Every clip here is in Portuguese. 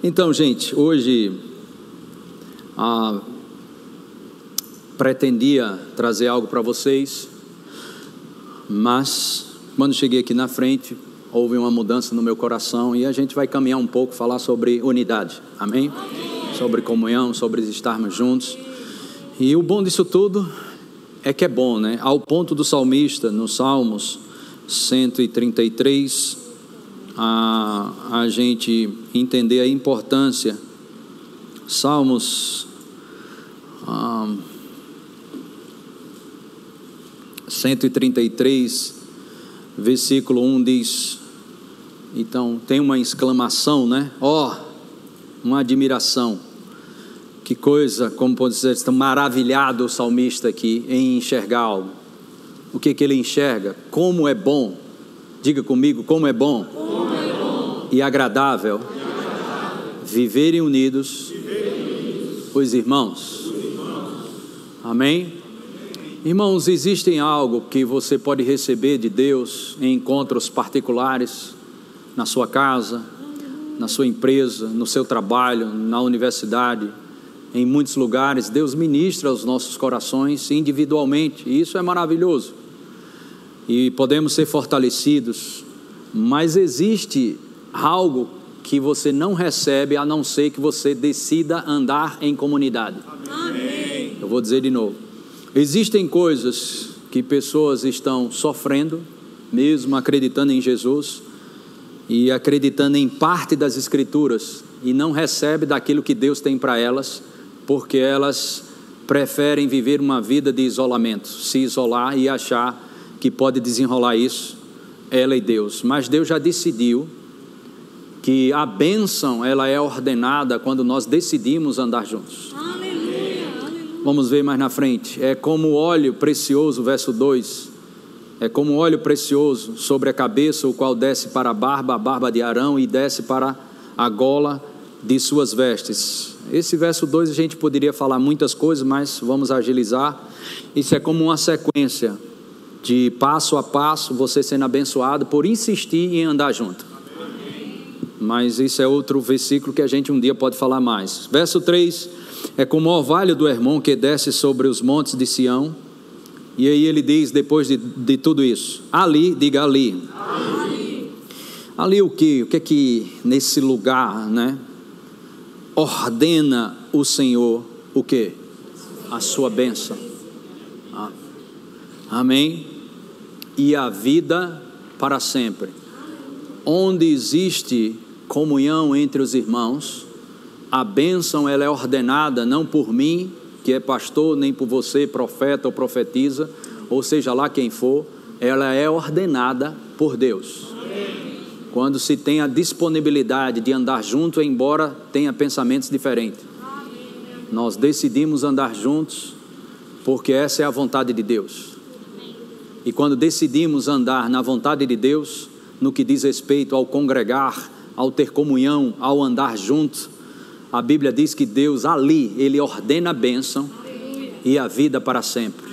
Então, gente, hoje ah, pretendia trazer algo para vocês, mas quando cheguei aqui na frente, houve uma mudança no meu coração e a gente vai caminhar um pouco, falar sobre unidade, amém? amém? Sobre comunhão, sobre estarmos juntos. E o bom disso tudo é que é bom, né? Ao ponto do salmista, no Salmos 133, a, a gente entender a importância. Salmos ah, 133, versículo 1 diz: então tem uma exclamação, né? Ó, oh, uma admiração. Que coisa, como pode dizer, está maravilhado o salmista aqui em enxergar algo. O que, que ele enxerga? Como é bom. Diga comigo, como é bom. E, agradável. Viverem unidos, unidos. Os, irmãos. os irmãos. Amém? Irmãos, existem algo que você pode receber de Deus em encontros particulares na sua casa, na sua empresa, no seu trabalho, na universidade em muitos lugares, Deus ministra aos nossos corações individualmente, e isso é maravilhoso. E podemos ser fortalecidos, mas existe algo que você não recebe a não ser que você decida andar em comunidade. Amém. Eu vou dizer de novo. Existem coisas que pessoas estão sofrendo, mesmo acreditando em Jesus e acreditando em parte das escrituras e não recebe daquilo que Deus tem para elas porque elas preferem viver uma vida de isolamento, se isolar e achar que pode desenrolar isso ela e Deus. Mas Deus já decidiu que a bênção ela é ordenada quando nós decidimos andar juntos. Aleluia, Vamos ver mais na frente. É como óleo precioso, verso 2. É como óleo precioso sobre a cabeça, o qual desce para a barba, a barba de Arão, e desce para a gola de suas vestes. Esse verso 2 a gente poderia falar muitas coisas, mas vamos agilizar. Isso é como uma sequência de passo a passo, você sendo abençoado por insistir em andar junto. Mas isso é outro versículo que a gente um dia pode falar mais. Verso 3 é como o orvalho do irmão que desce sobre os montes de Sião. E aí ele diz, depois de, de tudo isso, ali, diga ali. Ali, ali o que? O que é que nesse lugar, né? ordena o Senhor o que? A sua bênção. Ah. Amém? E a vida para sempre. Onde existe comunhão entre os irmãos, a bênção ela é ordenada não por mim, que é pastor, nem por você, profeta ou profetiza, ou seja lá quem for, ela é ordenada por Deus quando se tem a disponibilidade de andar junto, embora tenha pensamentos diferentes. Nós decidimos andar juntos porque essa é a vontade de Deus. E quando decidimos andar na vontade de Deus, no que diz respeito ao congregar, ao ter comunhão, ao andar juntos, a Bíblia diz que Deus ali, Ele ordena a bênção e a vida para sempre.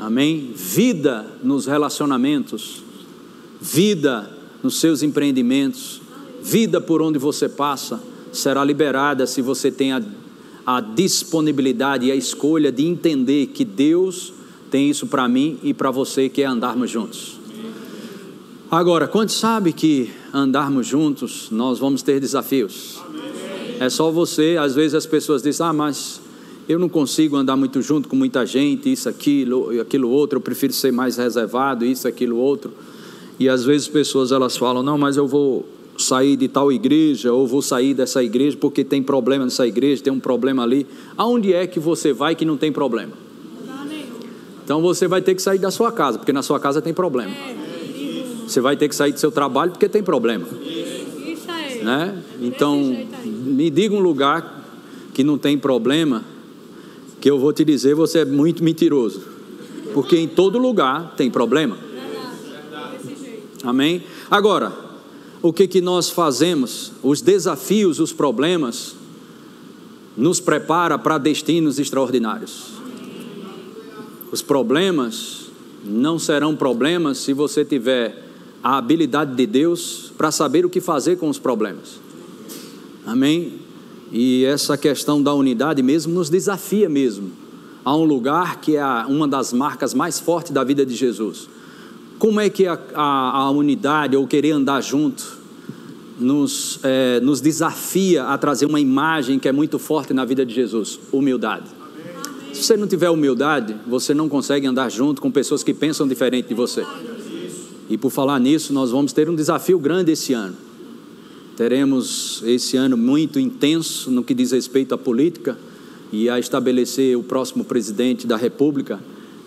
Amém? Vida nos relacionamentos, vida nos seus empreendimentos, vida por onde você passa será liberada se você tem a, a disponibilidade e a escolha de entender que Deus tem isso para mim e para você, que é andarmos juntos. Agora, quando sabe que andarmos juntos, nós vamos ter desafios. É só você, às vezes as pessoas dizem: "Ah, mas eu não consigo andar muito junto com muita gente, isso, aquilo, aquilo outro, eu prefiro ser mais reservado, isso, aquilo outro". E às vezes pessoas elas falam: "Não, mas eu vou sair de tal igreja ou vou sair dessa igreja porque tem problema nessa igreja, tem um problema ali". Aonde é que você vai que não tem problema? Então você vai ter que sair da sua casa, porque na sua casa tem problema. Você vai ter que sair do seu trabalho porque tem problema. Né? Então, me diga um lugar que não tem problema, que eu vou te dizer, você é muito mentiroso. Porque em todo lugar tem problema. Amém? Agora, o que, que nós fazemos? Os desafios, os problemas, nos prepara para destinos extraordinários. Os problemas não serão problemas se você tiver a habilidade de Deus para saber o que fazer com os problemas. Amém? E essa questão da unidade mesmo nos desafia mesmo a um lugar que é uma das marcas mais fortes da vida de Jesus. Como é que a, a, a unidade ou querer andar junto nos, é, nos desafia a trazer uma imagem que é muito forte na vida de Jesus? Humildade. Amém. Se você não tiver humildade, você não consegue andar junto com pessoas que pensam diferente de você. E por falar nisso, nós vamos ter um desafio grande esse ano. Teremos esse ano muito intenso no que diz respeito à política e a estabelecer o próximo presidente da República.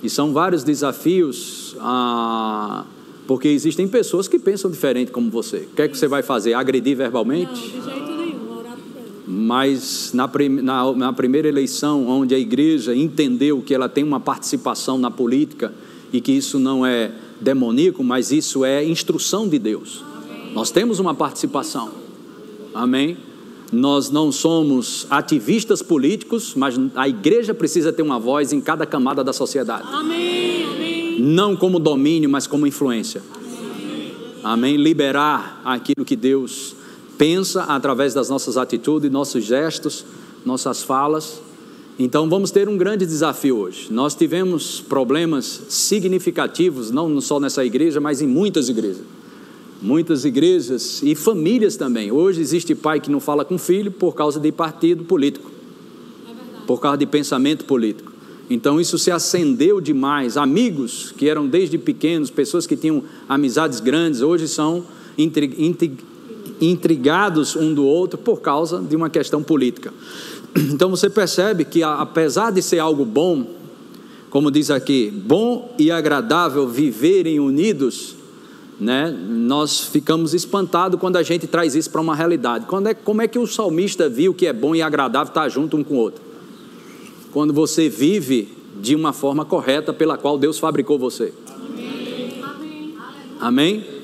E são vários desafios, ah, porque existem pessoas que pensam diferente como você. O que é que você vai fazer? Agredir verbalmente? Não, de jeito nenhum, orar por Mas na, na, na primeira eleição, onde a igreja entendeu que ela tem uma participação na política e que isso não é demoníaco, mas isso é instrução de Deus. Amém. Nós temos uma participação. Amém? Nós não somos ativistas políticos, mas a igreja precisa ter uma voz em cada camada da sociedade. Amém. Amém. Não como domínio, mas como influência. Amém. Amém. Liberar aquilo que Deus pensa através das nossas atitudes, nossos gestos, nossas falas então vamos ter um grande desafio hoje. Nós tivemos problemas significativos, não só nessa igreja, mas em muitas igrejas. Muitas igrejas e famílias também. Hoje existe pai que não fala com filho por causa de partido político, por causa de pensamento político. Então isso se acendeu demais. Amigos que eram desde pequenos, pessoas que tinham amizades grandes, hoje são intrigados um do outro por causa de uma questão política. Então você percebe que, apesar de ser algo bom, como diz aqui, bom e agradável viverem unidos, né, nós ficamos espantados quando a gente traz isso para uma realidade. Quando é, como é que o salmista viu que é bom e agradável estar junto um com o outro? Quando você vive de uma forma correta pela qual Deus fabricou você. Amém? Amém?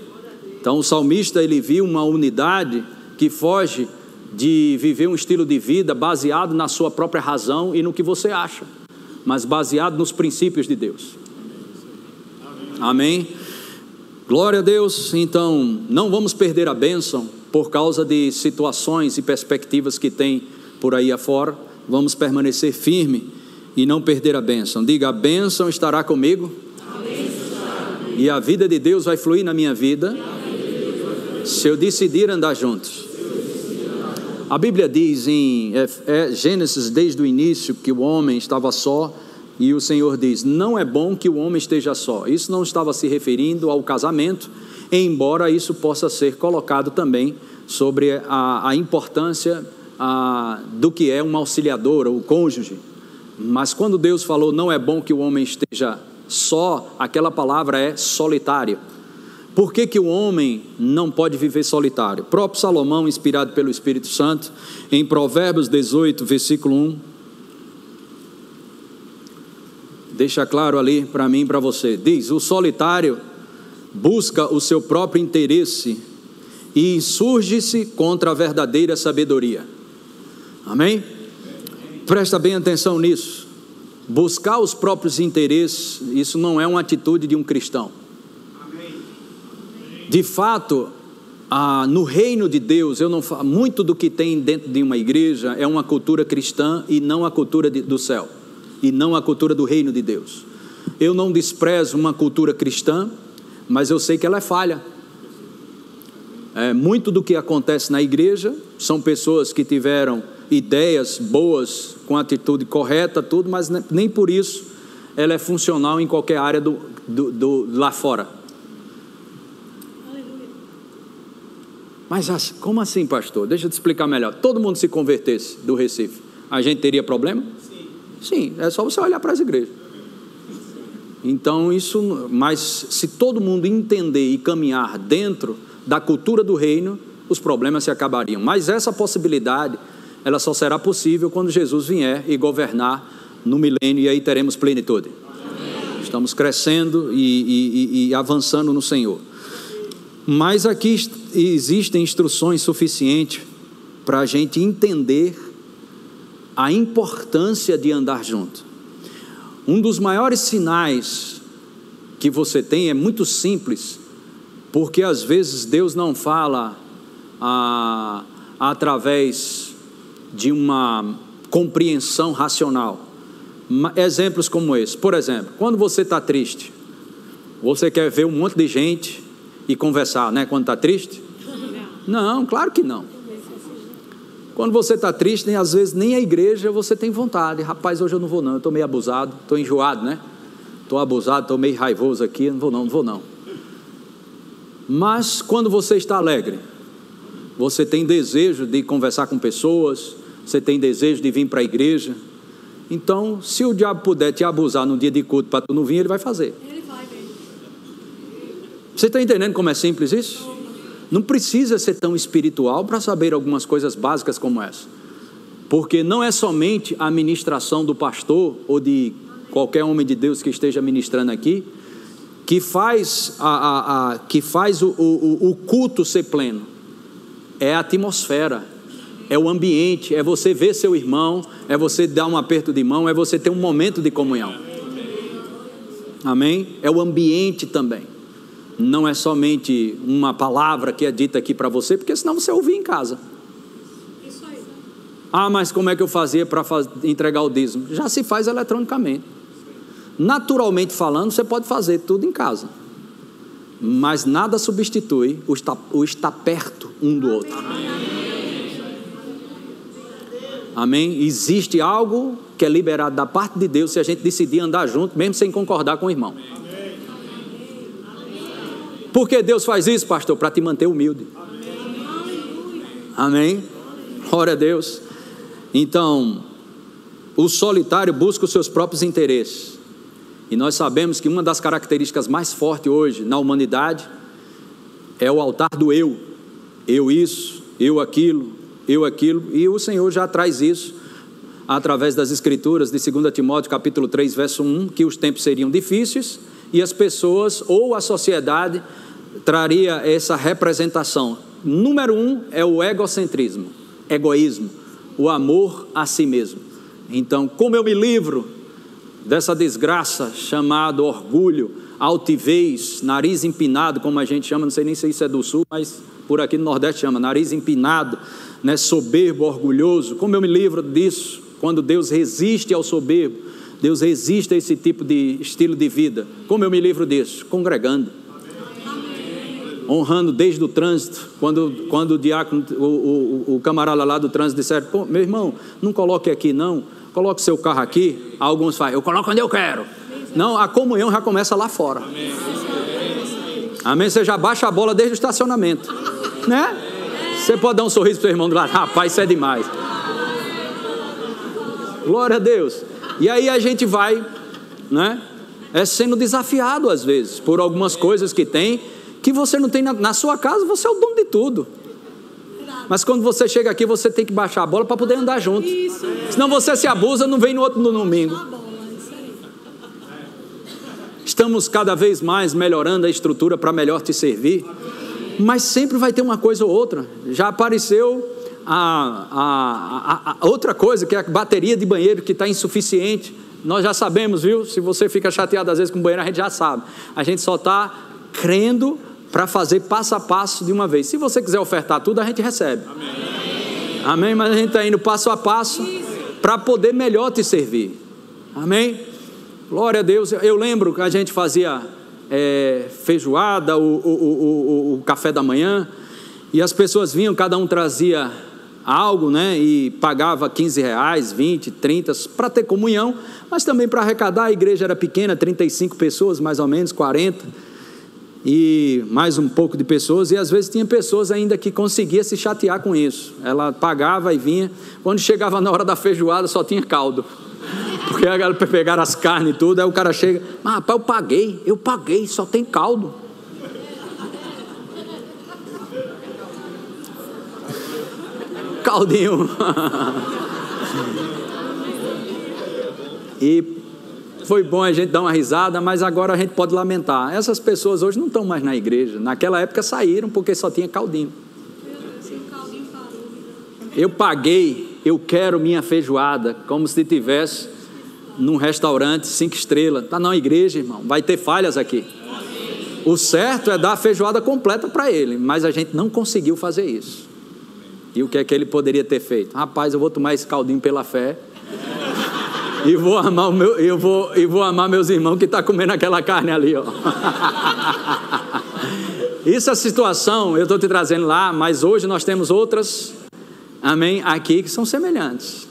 Então o salmista ele viu uma unidade que foge de viver um estilo de vida baseado na sua própria razão e no que você acha, mas baseado nos princípios de Deus. Amém? Glória a Deus. Então, não vamos perder a bênção por causa de situações e perspectivas que tem por aí afora. Vamos permanecer firme e não perder a bênção. Diga: a bênção estará comigo. E a vida de Deus vai fluir na minha vida. Se eu decidir andar juntos. A Bíblia diz em é, é, Gênesis, desde o início, que o homem estava só, e o Senhor diz: Não é bom que o homem esteja só. Isso não estava se referindo ao casamento, embora isso possa ser colocado também sobre a, a importância a, do que é uma auxiliadora, o cônjuge. Mas quando Deus falou: Não é bom que o homem esteja só, aquela palavra é solitário. Por que, que o homem não pode viver solitário? O próprio Salomão, inspirado pelo Espírito Santo, em Provérbios 18, versículo 1, deixa claro ali para mim e para você: diz, o solitário busca o seu próprio interesse e insurge-se contra a verdadeira sabedoria. Amém? Presta bem atenção nisso. Buscar os próprios interesses, isso não é uma atitude de um cristão. De fato, ah, no reino de Deus, eu não muito do que tem dentro de uma igreja é uma cultura cristã e não a cultura de, do céu, e não a cultura do reino de Deus. Eu não desprezo uma cultura cristã, mas eu sei que ela é falha. É, muito do que acontece na igreja são pessoas que tiveram ideias boas, com atitude correta, tudo, mas nem por isso ela é funcional em qualquer área do, do, do lá fora. Mas como assim, pastor? Deixa eu te explicar melhor. Todo mundo se convertesse do Recife, a gente teria problema? Sim. Sim, é só você olhar para as igrejas. Então, isso, mas se todo mundo entender e caminhar dentro da cultura do reino, os problemas se acabariam. Mas essa possibilidade, ela só será possível quando Jesus vier e governar no milênio, e aí teremos plenitude. Amém. Estamos crescendo e, e, e avançando no Senhor. Mas aqui existem instruções suficientes para a gente entender a importância de andar junto. Um dos maiores sinais que você tem é muito simples, porque às vezes Deus não fala a, através de uma compreensão racional. Exemplos como esse. Por exemplo, quando você está triste, você quer ver um monte de gente e conversar, né? Quando está triste? Não, claro que não. Quando você está triste, nem, às vezes nem a igreja você tem vontade. Rapaz, hoje eu não vou não, eu estou meio abusado, estou enjoado, né? Estou abusado, estou meio raivoso aqui, não vou não, não vou não. Mas quando você está alegre, você tem desejo de conversar com pessoas, você tem desejo de vir para a igreja. Então, se o diabo puder te abusar no dia de culto para tu não vir, ele vai fazer. Você está entendendo como é simples isso? Não precisa ser tão espiritual para saber algumas coisas básicas como essa. Porque não é somente a ministração do pastor ou de qualquer homem de Deus que esteja ministrando aqui que faz, a, a, a que faz o, o, o culto ser pleno. É a atmosfera, é o ambiente, é você ver seu irmão, é você dar um aperto de mão, é você ter um momento de comunhão. Amém? É o ambiente também. Não é somente uma palavra que é dita aqui para você, porque senão você ouvir em casa. Ah, mas como é que eu fazia para entregar o dízimo? Já se faz eletronicamente. Naturalmente falando, você pode fazer tudo em casa, mas nada substitui o estar, o estar perto um do outro. Amém? Existe algo que é liberado da parte de Deus se a gente decidir andar junto, mesmo sem concordar com o irmão. Por que Deus faz isso, pastor? Para te manter humilde. Amém? Glória a Deus. Então, o solitário busca os seus próprios interesses. E nós sabemos que uma das características mais fortes hoje na humanidade é o altar do eu. Eu isso, eu aquilo, eu aquilo. E o Senhor já traz isso através das escrituras de 2 Timóteo capítulo 3, verso 1, que os tempos seriam difíceis e as pessoas ou a sociedade traria essa representação. Número um é o egocentrismo, egoísmo, o amor a si mesmo. Então, como eu me livro dessa desgraça chamada orgulho, altivez, nariz empinado, como a gente chama, não sei nem se isso é do sul, mas por aqui no Nordeste chama, nariz empinado, né, soberbo, orgulhoso. Como eu me livro disso? Quando Deus resiste ao soberbo, Deus resiste a esse tipo de estilo de vida. Como eu me livro disso? Congregando. Honrando desde o trânsito, quando, quando o diácono, o, o, o camarada lá do trânsito disser, meu irmão, não coloque aqui não, coloque seu carro aqui. Alguns falam, eu coloco onde eu quero. Não, a comunhão já começa lá fora. Amém? Você já baixa a bola desde o estacionamento. Né? Você pode dar um sorriso para o seu irmão do lado. Rapaz, isso é demais. Glória a Deus. E aí a gente vai, né? É sendo desafiado às vezes por algumas coisas que tem que você não tem na, na sua casa, você é o dono de tudo. Mas quando você chega aqui, você tem que baixar a bola para poder andar junto. Senão você se abusa, não vem no outro no domingo. Estamos cada vez mais melhorando a estrutura para melhor te servir. Mas sempre vai ter uma coisa ou outra. Já apareceu a, a, a outra coisa, que é a bateria de banheiro que está insuficiente. Nós já sabemos, viu? Se você fica chateado às vezes com o banheiro, a gente já sabe. A gente só está crendo para fazer passo a passo de uma vez. Se você quiser ofertar tudo, a gente recebe. Amém. Amém? Mas a gente está indo passo a passo para poder melhor te servir. Amém? Glória a Deus. Eu lembro que a gente fazia é, feijoada, o, o, o, o, café da manhã, e as pessoas vinham, cada um trazia algo, né? E pagava 15 reais, 20, 30 para ter comunhão, mas também para arrecadar. A igreja era pequena, 35 pessoas, mais ou menos, 40 e mais um pouco de pessoas, e às vezes tinha pessoas ainda que conseguia se chatear com isso. Ela pagava e vinha, quando chegava na hora da feijoada só tinha caldo. Porque a galera pegar as carnes e tudo, aí o cara chega, mas rapaz, eu paguei, eu paguei, só tem caldo. Caldinho. e foi bom a gente dar uma risada, mas agora a gente pode lamentar. Essas pessoas hoje não estão mais na igreja. Naquela época saíram porque só tinha caldinho. Eu paguei, eu quero minha feijoada, como se tivesse num restaurante cinco estrelas. Está na igreja, irmão. Vai ter falhas aqui. O certo é dar a feijoada completa para ele, mas a gente não conseguiu fazer isso. E o que é que ele poderia ter feito? Rapaz, eu vou tomar esse caldinho pela fé. E vou amar o meu, eu vou, e vou amar meus irmãos que estão tá comendo aquela carne ali, ó. Isso é a situação, eu estou te trazendo lá, mas hoje nós temos outras, amém, aqui que são semelhantes.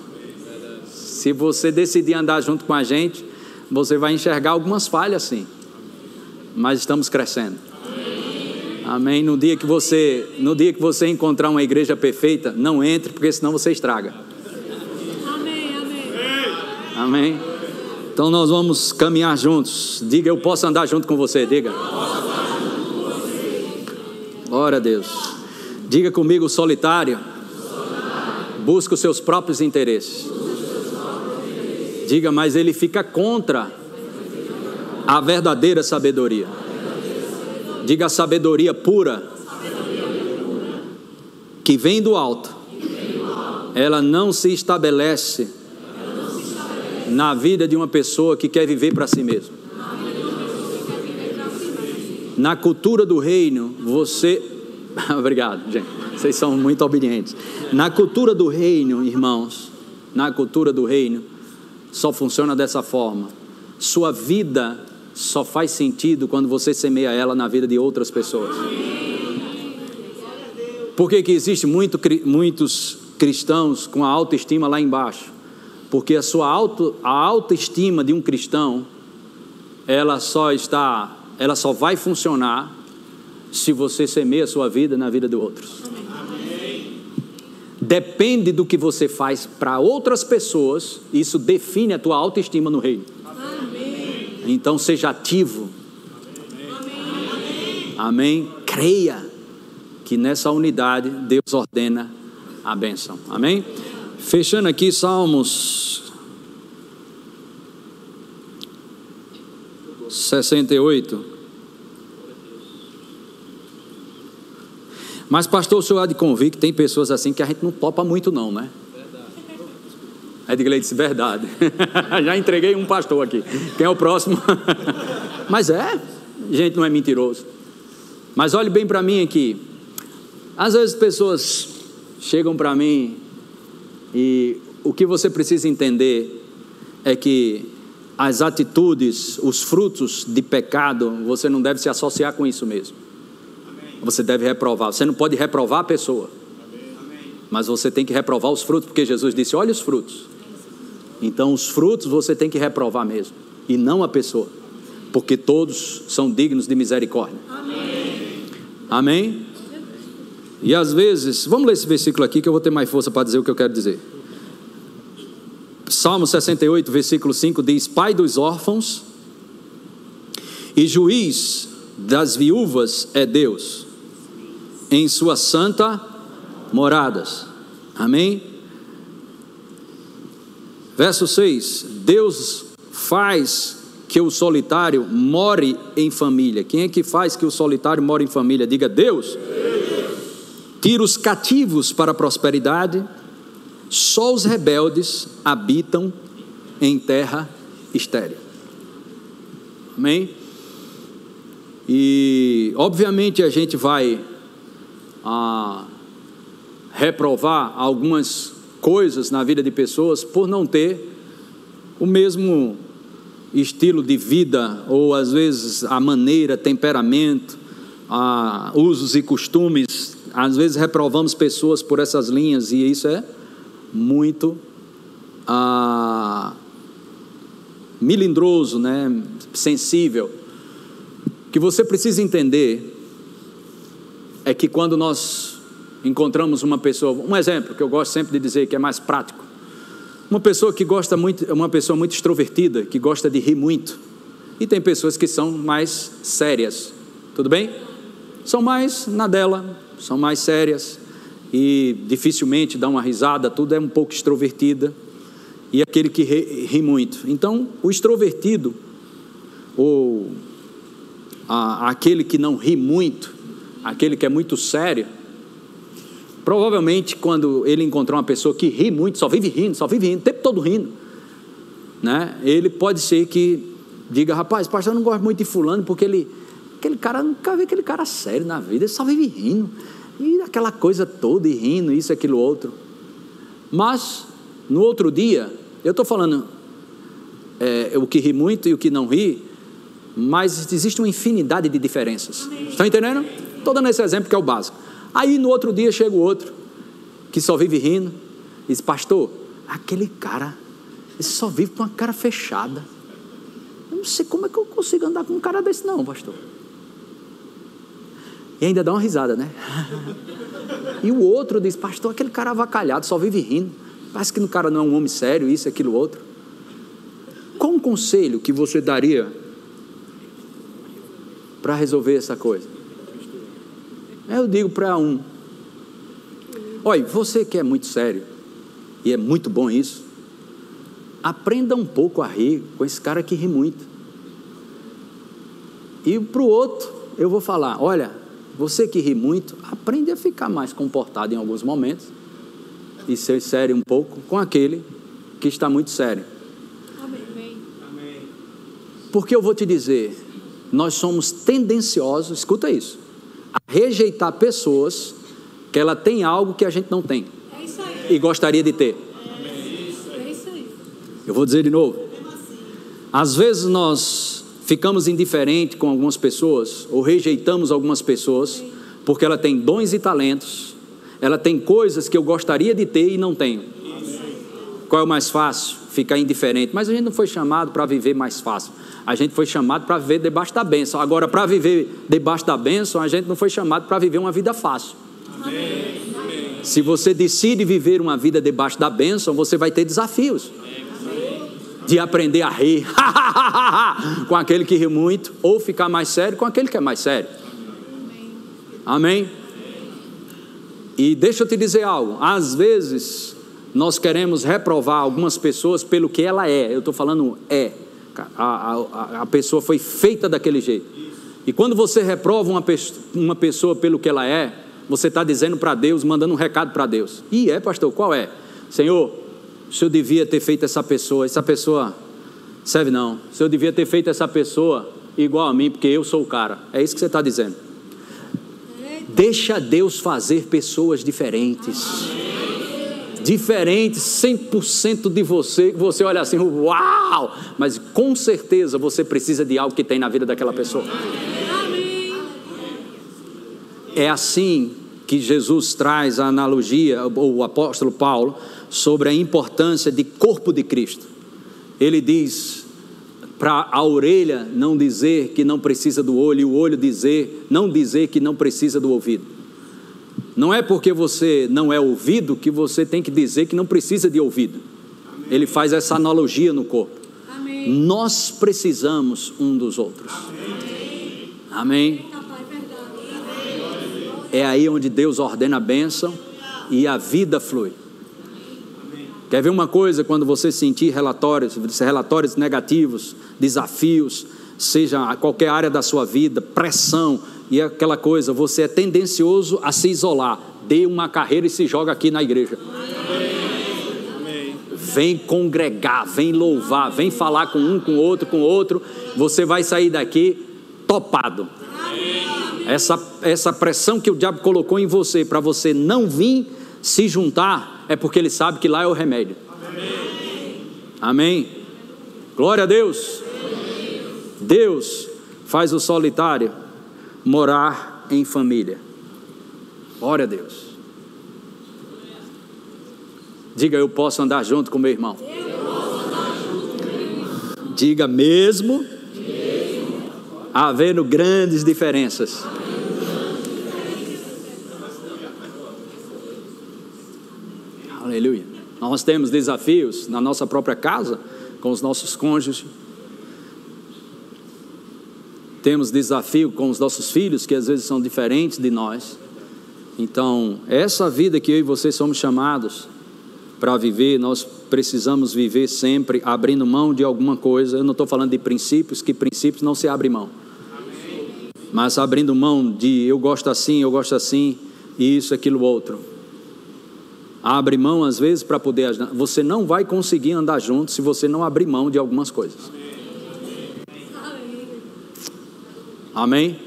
Se você decidir andar junto com a gente, você vai enxergar algumas falhas sim. Mas estamos crescendo. Amém. No dia que você, no dia que você encontrar uma igreja perfeita, não entre, porque senão você estraga. Amém. Então nós vamos caminhar juntos. Diga, eu posso andar junto com você. Diga. Glória a Deus. Diga comigo, solitário. Busca os seus próprios interesses. Diga, mas ele fica contra a verdadeira sabedoria. Diga a sabedoria pura que vem do alto. Ela não se estabelece na vida de uma pessoa que quer viver para si mesmo. Na cultura do reino, você. Obrigado, gente. Vocês são muito obedientes. Na cultura do reino, irmãos, na cultura do reino, só funciona dessa forma. Sua vida só faz sentido quando você semeia ela na vida de outras pessoas. Por que, que existe muito, muitos cristãos com a autoestima lá embaixo? Porque a sua auto, a autoestima de um cristão, ela só está ela só vai funcionar se você semeia a sua vida na vida de outros. Depende do que você faz para outras pessoas, isso define a tua autoestima no reino. Então seja ativo. Amém. Creia que nessa unidade Deus ordena a bênção. Amém. Fechando aqui Salmos 68. Mas, pastor, o senhor há de convir que tem pessoas assim que a gente não topa muito, não, né? Edgley disse: verdade. Já entreguei um pastor aqui. Quem é o próximo? Mas é, gente não é mentiroso. Mas olhe bem para mim aqui. Às vezes pessoas chegam para mim e o que você precisa entender é que as atitudes, os frutos de pecado, você não deve se associar com isso mesmo. Você deve reprovar. Você não pode reprovar a pessoa. Mas você tem que reprovar os frutos, porque Jesus disse: olha os frutos. Então, os frutos você tem que reprovar mesmo, e não a pessoa, porque todos são dignos de misericórdia. Amém. Amém? E às vezes, vamos ler esse versículo aqui que eu vou ter mais força para dizer o que eu quero dizer. Salmo 68, versículo 5 diz: Pai dos órfãos e juiz das viúvas é Deus, em sua santa moradas. Amém? Verso 6: Deus faz que o solitário more em família. Quem é que faz que o solitário more em família? Diga Deus. Tira os cativos para a prosperidade só os rebeldes habitam em terra estéril. Amém? E, obviamente, a gente vai ah, reprovar algumas coisas na vida de pessoas por não ter o mesmo estilo de vida, ou às vezes a maneira, temperamento, ah, usos e costumes. Às vezes reprovamos pessoas por essas linhas, e isso é muito ah, milindroso, né, sensível. O que você precisa entender é que quando nós encontramos uma pessoa, um exemplo que eu gosto sempre de dizer que é mais prático, uma pessoa que gosta muito, uma pessoa muito extrovertida, que gosta de rir muito, e tem pessoas que são mais sérias, tudo bem? São mais na dela, são mais sérias, e dificilmente dá uma risada, tudo é um pouco extrovertida, e aquele que ri, ri muito. Então, o extrovertido, ou a, aquele que não ri muito, aquele que é muito sério, provavelmente quando ele encontrar uma pessoa que ri muito, só vive rindo, só vive rindo, o tempo todo rindo, né? ele pode ser que diga, rapaz, pastor, eu não gosto muito de fulano, porque ele, aquele cara, nunca vi aquele cara sério na vida, ele só vive rindo E aquela coisa toda, e rindo, isso, aquilo, outro. Mas, no outro dia, eu estou falando é, o que ri muito e o que não ri, mas existe uma infinidade de diferenças. Estão entendendo? Estou dando esse exemplo que é o básico. Aí no outro dia chega o outro, que só vive rindo, e diz: Pastor, aquele cara, ele só vive com a cara fechada. Eu não sei como é que eu consigo andar com um cara desse, não, pastor. E ainda dá uma risada, né? E o outro diz: Pastor, aquele cara avacalhado, só vive rindo. Parece que o cara não é um homem sério, isso, aquilo, outro. Qual um conselho que você daria para resolver essa coisa? Eu digo para um: Olha, você que é muito sério, e é muito bom isso, aprenda um pouco a rir com esse cara que ri muito. E para o outro, eu vou falar: Olha, você que ri muito, aprende a ficar mais comportado em alguns momentos e ser sério um pouco com aquele que está muito sério. Porque eu vou te dizer, nós somos tendenciosos, escuta isso, a rejeitar pessoas que ela tem algo que a gente não tem É e gostaria de ter. É isso aí. Eu vou dizer de novo. Às vezes nós ficamos indiferentes com algumas pessoas ou rejeitamos algumas pessoas porque ela tem dons e talentos, ela tem coisas que eu gostaria de ter e não tenho. Qual é o mais fácil? Ficar indiferente. Mas a gente não foi chamado para viver mais fácil. A gente foi chamado para viver debaixo da bênção. Agora, para viver debaixo da bênção, a gente não foi chamado para viver uma vida fácil. Se você decide viver uma vida debaixo da bênção, você vai ter desafios de aprender a rir com aquele que ri muito, ou ficar mais sério com aquele que é mais sério. Amém? E deixa eu te dizer algo: às vezes nós queremos reprovar algumas pessoas pelo que ela é, eu estou falando é, a, a, a pessoa foi feita daquele jeito. E quando você reprova uma, uma pessoa pelo que ela é, você está dizendo para Deus, mandando um recado para Deus. E é, pastor, qual é? Senhor, o senhor devia ter feito essa pessoa, essa pessoa serve não. O senhor devia ter feito essa pessoa igual a mim, porque eu sou o cara. É isso que você está dizendo. Deixa Deus fazer pessoas diferentes. Diferentes 100% de você, você olha assim, uau! Mas com certeza você precisa de algo que tem na vida daquela pessoa. É assim que Jesus traz a analogia, ou o apóstolo Paulo, sobre a importância de corpo de Cristo. Ele diz para a orelha não dizer que não precisa do olho, e o olho dizer, não dizer que não precisa do ouvido. Não é porque você não é ouvido que você tem que dizer que não precisa de ouvido. Amém. Ele faz essa analogia no corpo. Amém. Nós precisamos um dos outros. Amém. Amém. É aí onde Deus ordena a bênção e a vida flui. Quer ver uma coisa quando você sentir relatórios, relatórios negativos, desafios, seja a qualquer área da sua vida, pressão e aquela coisa, você é tendencioso a se isolar. Dê uma carreira e se joga aqui na igreja. Vem congregar, vem louvar, vem falar com um, com outro, com outro. Você vai sair daqui topado. Essa, essa pressão que o diabo colocou em você para você não vir se juntar, é porque ele sabe que lá é o remédio. Amém. Amém. Glória a Deus. Deus faz o solitário morar em família. Glória a Deus. Diga, eu posso andar junto com meu irmão. Diga mesmo, mesmo. havendo grandes diferenças. Aleluia. Nós temos desafios na nossa própria casa, com os nossos cônjuges. Temos desafio com os nossos filhos, que às vezes são diferentes de nós. Então, essa vida que eu e você somos chamados para viver, nós precisamos viver sempre abrindo mão de alguma coisa. Eu não estou falando de princípios, que princípios não se abre mão. Mas abrindo mão de eu gosto assim, eu gosto assim, e isso, aquilo, outro abre mão às vezes para poder ajudar. Você não vai conseguir andar junto se você não abrir mão de algumas coisas. Amém?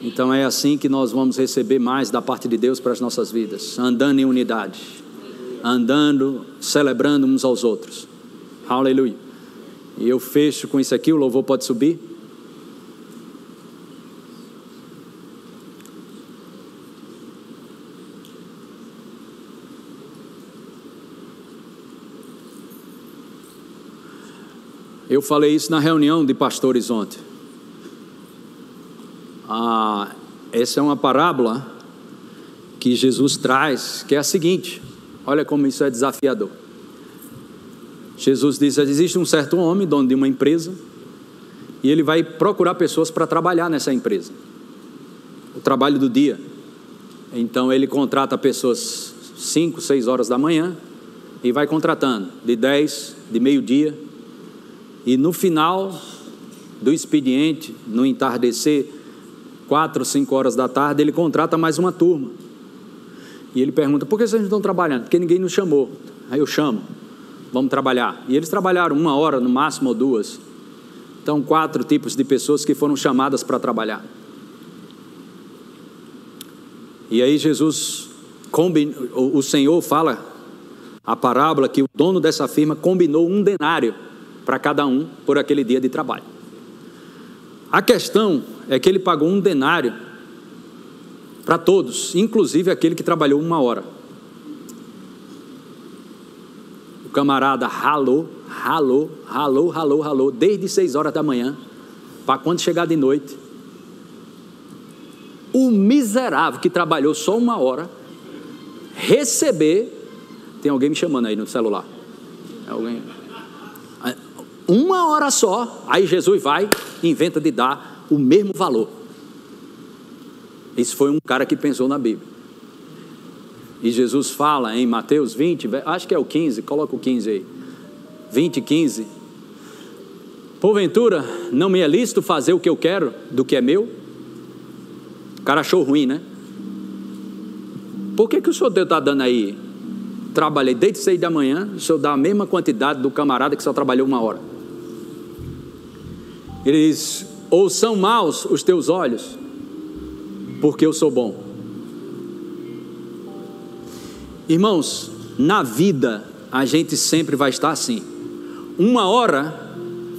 Então é assim que nós vamos receber mais da parte de Deus para as nossas vidas, andando em unidade, andando, celebrando uns aos outros. Aleluia. E eu fecho com isso aqui, o louvor pode subir. Eu falei isso na reunião de pastores ontem. Ah, essa é uma parábola que Jesus traz, que é a seguinte: olha como isso é desafiador. Jesus diz: existe um certo homem, dono de uma empresa, e ele vai procurar pessoas para trabalhar nessa empresa, o trabalho do dia. Então ele contrata pessoas 5, 6 horas da manhã e vai contratando de 10, de meio-dia, e no final do expediente, no entardecer, quatro, cinco horas da tarde, ele contrata mais uma turma. E ele pergunta: por que vocês não estão trabalhando? Porque ninguém nos chamou. Aí eu chamo, vamos trabalhar. E eles trabalharam uma hora, no máximo, ou duas. Então, quatro tipos de pessoas que foram chamadas para trabalhar. E aí Jesus, o Senhor fala a parábola que o dono dessa firma combinou um denário para cada um por aquele dia de trabalho. A questão é que ele pagou um denário para todos, inclusive aquele que trabalhou uma hora. O camarada ralou, ralou, ralou, ralou, ralou, desde seis horas da manhã, para quando chegar de noite. O miserável que trabalhou só uma hora, receber. Tem alguém me chamando aí no celular? Alguém? Uma hora só, aí Jesus vai e inventa de dar o mesmo valor. Isso foi um cara que pensou na Bíblia. E Jesus fala em Mateus 20, acho que é o 15, coloca o 15 aí. 20, 15. Porventura, não me é lícito fazer o que eu quero do que é meu? O cara achou ruim, né? Por que, que o senhor está dando aí? Trabalhei desde seis da manhã, o senhor dá a mesma quantidade do camarada que só trabalhou uma hora. Ele diz: Ou são maus os teus olhos, porque eu sou bom. Irmãos, na vida a gente sempre vai estar assim. Uma hora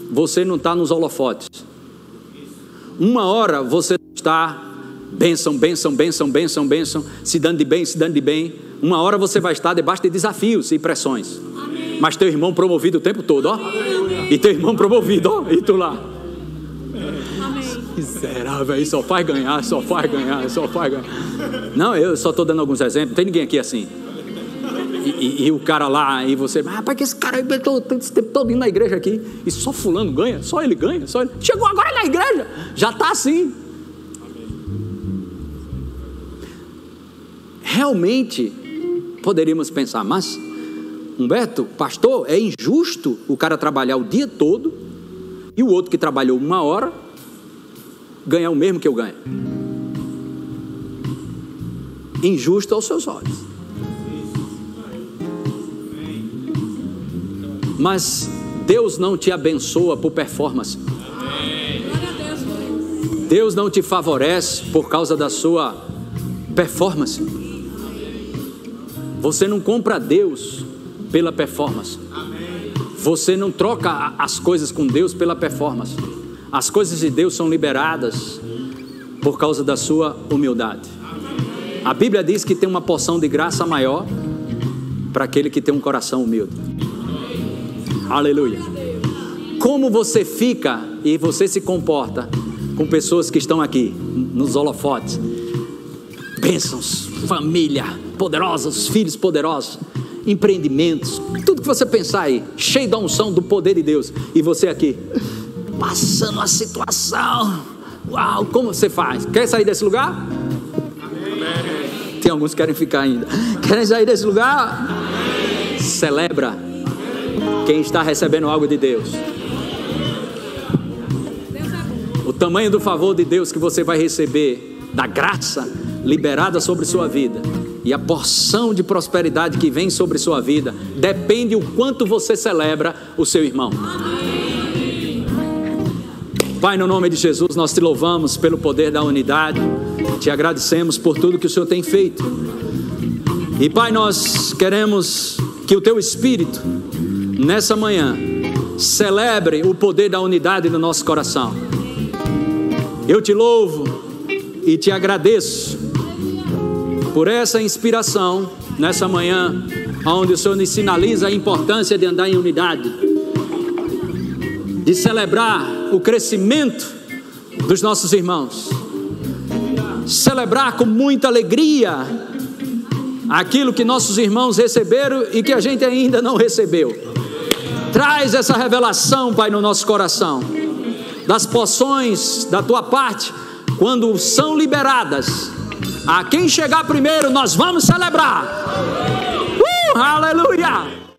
você não está nos holofotes. Uma hora você está bênção, bênção, bênção, bênção, bênção, se dando de bem, se dando de bem. Uma hora você vai estar debaixo de desafios e pressões. Amém. Mas teu irmão promovido o tempo todo, ó. Amém. E teu irmão promovido, ó. E tu lá. Miserável, aí só faz ganhar, só faz ganhar, só faz ganhar. Não, eu só estou dando alguns exemplos, não tem ninguém aqui assim. E, e, e o cara lá, e você, rapaz, que esse cara aí esse tempo todo indo na igreja aqui, e só fulano ganha, só ele ganha, só ele. Chegou agora na igreja, já está assim. Realmente, poderíamos pensar, mas, Humberto, pastor, é injusto o cara trabalhar o dia todo e o outro que trabalhou uma hora ganhar o mesmo que eu ganho. Injusto aos seus olhos. Mas Deus não te abençoa por performance. Deus não te favorece por causa da sua performance. Você não compra Deus pela performance. Você não troca as coisas com Deus pela performance. As coisas de Deus são liberadas por causa da sua humildade. A Bíblia diz que tem uma porção de graça maior para aquele que tem um coração humilde. Aleluia. Como você fica e você se comporta com pessoas que estão aqui nos holofotes? Bênçãos, família poderosa, filhos poderosos, empreendimentos, tudo que você pensar aí, cheio da unção do poder de Deus, e você aqui passando a situação. Uau, como você faz? Quer sair desse lugar? Amém. Tem alguns que querem ficar ainda. Querem sair desse lugar? Amém. Celebra quem está recebendo algo de Deus. O tamanho do favor de Deus que você vai receber, da graça liberada sobre sua vida e a porção de prosperidade que vem sobre sua vida, depende o quanto você celebra o seu irmão. Amém. Pai, no nome de Jesus, nós te louvamos pelo poder da unidade, te agradecemos por tudo que o Senhor tem feito. E Pai, nós queremos que o teu Espírito, nessa manhã, celebre o poder da unidade no nosso coração. Eu te louvo e te agradeço por essa inspiração nessa manhã, onde o Senhor nos sinaliza a importância de andar em unidade, de celebrar o crescimento dos nossos irmãos, celebrar com muita alegria aquilo que nossos irmãos receberam e que a gente ainda não recebeu. Traz essa revelação, Pai, no nosso coração, das poções da tua parte, quando são liberadas. A quem chegar primeiro, nós vamos celebrar. Uh, aleluia!